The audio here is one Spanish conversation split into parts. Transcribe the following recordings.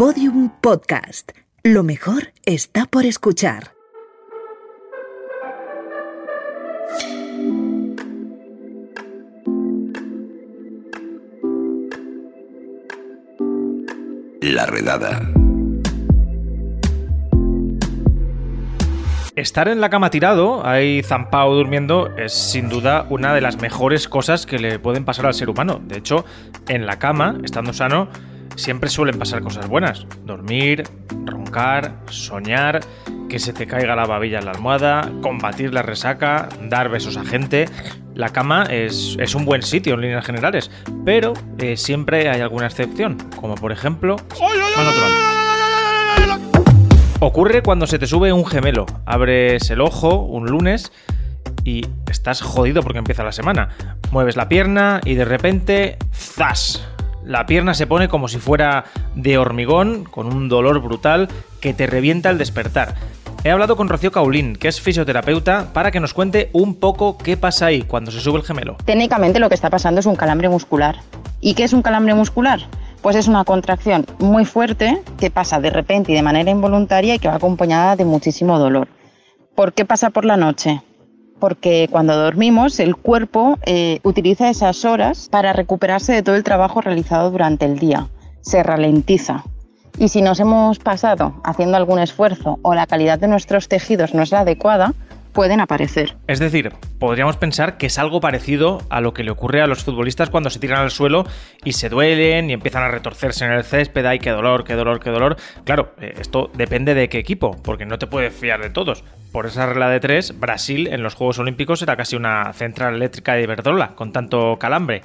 Podium Podcast. Lo mejor está por escuchar. La redada. Estar en la cama tirado, ahí zampado durmiendo, es sin duda una de las mejores cosas que le pueden pasar al ser humano. De hecho, en la cama, estando sano, siempre suelen pasar cosas buenas. Dormir, roncar, soñar, que se te caiga la babilla en la almohada, combatir la resaca, dar besos a gente. La cama es, es un buen sitio en líneas generales, pero eh, siempre hay alguna excepción, como por ejemplo... Ocurre cuando se te sube un gemelo, abres el ojo un lunes y estás jodido porque empieza la semana. Mueves la pierna y de repente, ¡zas! La pierna se pone como si fuera de hormigón, con un dolor brutal que te revienta al despertar. He hablado con Rocío Caulín, que es fisioterapeuta, para que nos cuente un poco qué pasa ahí cuando se sube el gemelo. Técnicamente lo que está pasando es un calambre muscular. ¿Y qué es un calambre muscular? Pues es una contracción muy fuerte que pasa de repente y de manera involuntaria y que va acompañada de muchísimo dolor. ¿Por qué pasa por la noche? Porque cuando dormimos el cuerpo eh, utiliza esas horas para recuperarse de todo el trabajo realizado durante el día. Se ralentiza. Y si nos hemos pasado haciendo algún esfuerzo o la calidad de nuestros tejidos no es la adecuada, pueden aparecer. Es decir, podríamos pensar que es algo parecido a lo que le ocurre a los futbolistas cuando se tiran al suelo y se duelen y empiezan a retorcerse en el césped. ¡Ay, qué dolor, qué dolor, qué dolor! Claro, eh, esto depende de qué equipo, porque no te puedes fiar de todos. Por esa regla de tres, Brasil en los Juegos Olímpicos era casi una central eléctrica de Iberdrola, con tanto calambre.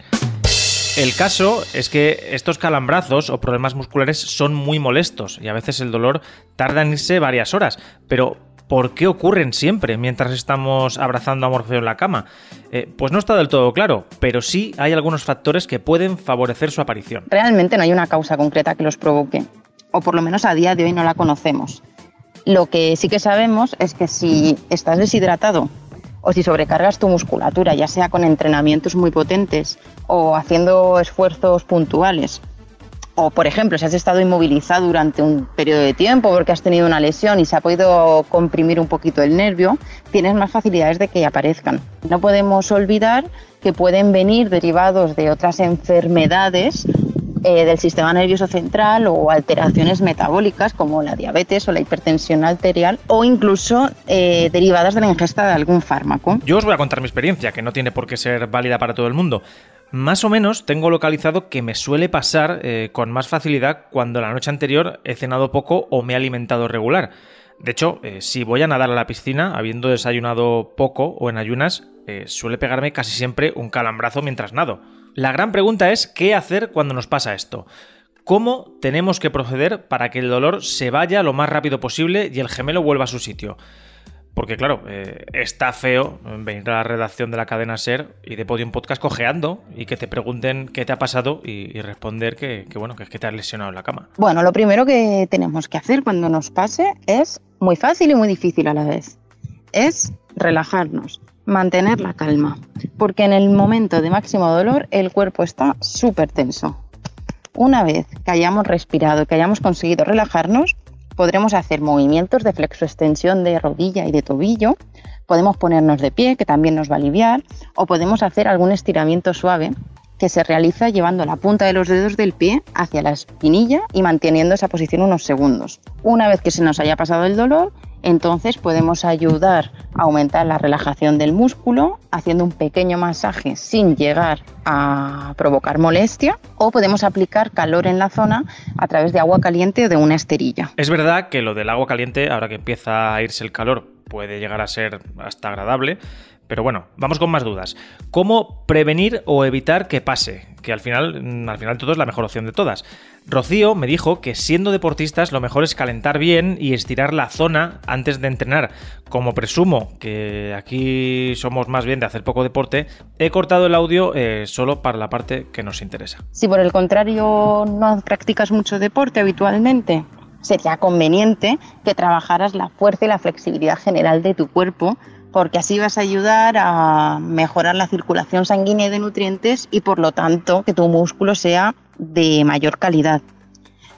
El caso es que estos calambrazos o problemas musculares son muy molestos y a veces el dolor tarda en irse varias horas, pero ¿por qué ocurren siempre mientras estamos abrazando a Morfeo en la cama? Eh, pues no está del todo claro, pero sí hay algunos factores que pueden favorecer su aparición. Realmente no hay una causa concreta que los provoque, o por lo menos a día de hoy no la conocemos. Lo que sí que sabemos es que si estás deshidratado o si sobrecargas tu musculatura, ya sea con entrenamientos muy potentes o haciendo esfuerzos puntuales, o por ejemplo, si has estado inmovilizado durante un periodo de tiempo porque has tenido una lesión y se ha podido comprimir un poquito el nervio, tienes más facilidades de que aparezcan. No podemos olvidar que pueden venir derivados de otras enfermedades eh, del sistema nervioso central o alteraciones metabólicas como la diabetes o la hipertensión arterial o incluso eh, derivadas de la ingesta de algún fármaco. Yo os voy a contar mi experiencia, que no tiene por qué ser válida para todo el mundo. Más o menos tengo localizado que me suele pasar eh, con más facilidad cuando la noche anterior he cenado poco o me he alimentado regular. De hecho, eh, si voy a nadar a la piscina, habiendo desayunado poco o en ayunas, eh, suele pegarme casi siempre un calambrazo mientras nado. La gran pregunta es qué hacer cuando nos pasa esto. ¿Cómo tenemos que proceder para que el dolor se vaya lo más rápido posible y el gemelo vuelva a su sitio? Porque claro, eh, está feo venir a la redacción de la cadena Ser y de Podium Podcast cojeando y que te pregunten qué te ha pasado y, responder que, que, bueno, que es que te has lesionado en la cama. Bueno, lo primero que tenemos que hacer cuando nos pase es muy fácil y muy difícil a la vez. Es relajarnos, mantener la calma, porque en el momento de máximo dolor el cuerpo está súper tenso. Una vez que hayamos respirado, que hayamos conseguido relajarnos, podremos hacer movimientos de flexoextensión de rodilla y de tobillo, podemos ponernos de pie, que también nos va a aliviar, o podemos hacer algún estiramiento suave que se realiza llevando la punta de los dedos del pie hacia la espinilla y manteniendo esa posición unos segundos. Una vez que se nos haya pasado el dolor, entonces podemos ayudar a aumentar la relajación del músculo haciendo un pequeño masaje sin llegar a provocar molestia o podemos aplicar calor en la zona a través de agua caliente o de una esterilla. Es verdad que lo del agua caliente, ahora que empieza a irse el calor, puede llegar a ser hasta agradable, pero bueno, vamos con más dudas. ¿Cómo prevenir o evitar que pase? Que al final, mm, al final todo es la mejor opción de todas. Rocío me dijo que siendo deportistas lo mejor es calentar bien y estirar la zona antes de entrenar. Como presumo que aquí somos más bien de hacer poco deporte, he cortado el audio eh, solo para la parte que nos interesa. Si por el contrario no practicas mucho deporte habitualmente, sería conveniente que trabajaras la fuerza y la flexibilidad general de tu cuerpo porque así vas a ayudar a mejorar la circulación sanguínea de nutrientes y por lo tanto que tu músculo sea de mayor calidad.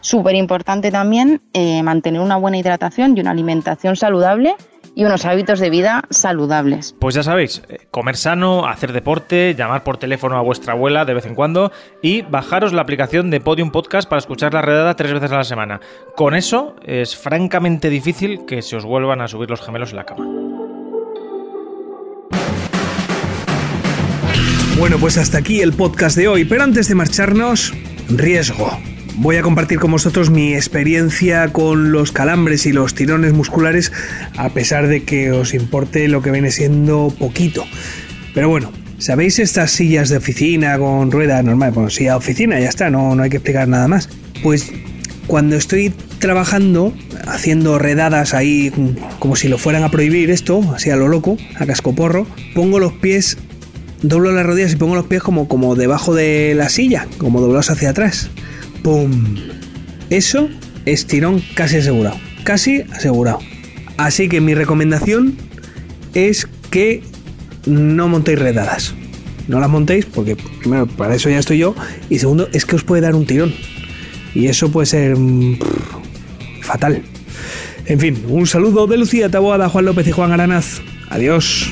Súper importante también eh, mantener una buena hidratación y una alimentación saludable y unos hábitos de vida saludables. Pues ya sabéis, eh, comer sano, hacer deporte, llamar por teléfono a vuestra abuela de vez en cuando y bajaros la aplicación de Podium Podcast para escuchar la redada tres veces a la semana. Con eso es francamente difícil que se os vuelvan a subir los gemelos en la cama. Bueno, pues hasta aquí el podcast de hoy, pero antes de marcharnos, riesgo voy a compartir con vosotros mi experiencia con los calambres y los tirones musculares, a pesar de que os importe lo que viene siendo poquito. Pero bueno, ¿sabéis estas sillas de oficina con rueda normal? Bueno, silla de oficina, ya está, no, no hay que explicar nada más. Pues cuando estoy trabajando, haciendo redadas ahí como si lo fueran a prohibir esto, así a lo loco, a cascoporro, pongo los pies, doblo las rodillas y pongo los pies como, como debajo de la silla, como doblados hacia atrás. ¡Pum! Eso es tirón casi asegurado. Casi asegurado. Así que mi recomendación es que no montéis redadas. No las montéis porque primero para eso ya estoy yo y segundo es que os puede dar un tirón. Y eso puede ser mm, fatal. En fin, un saludo de Lucía Taboada, Juan López y Juan Aranaz. Adiós.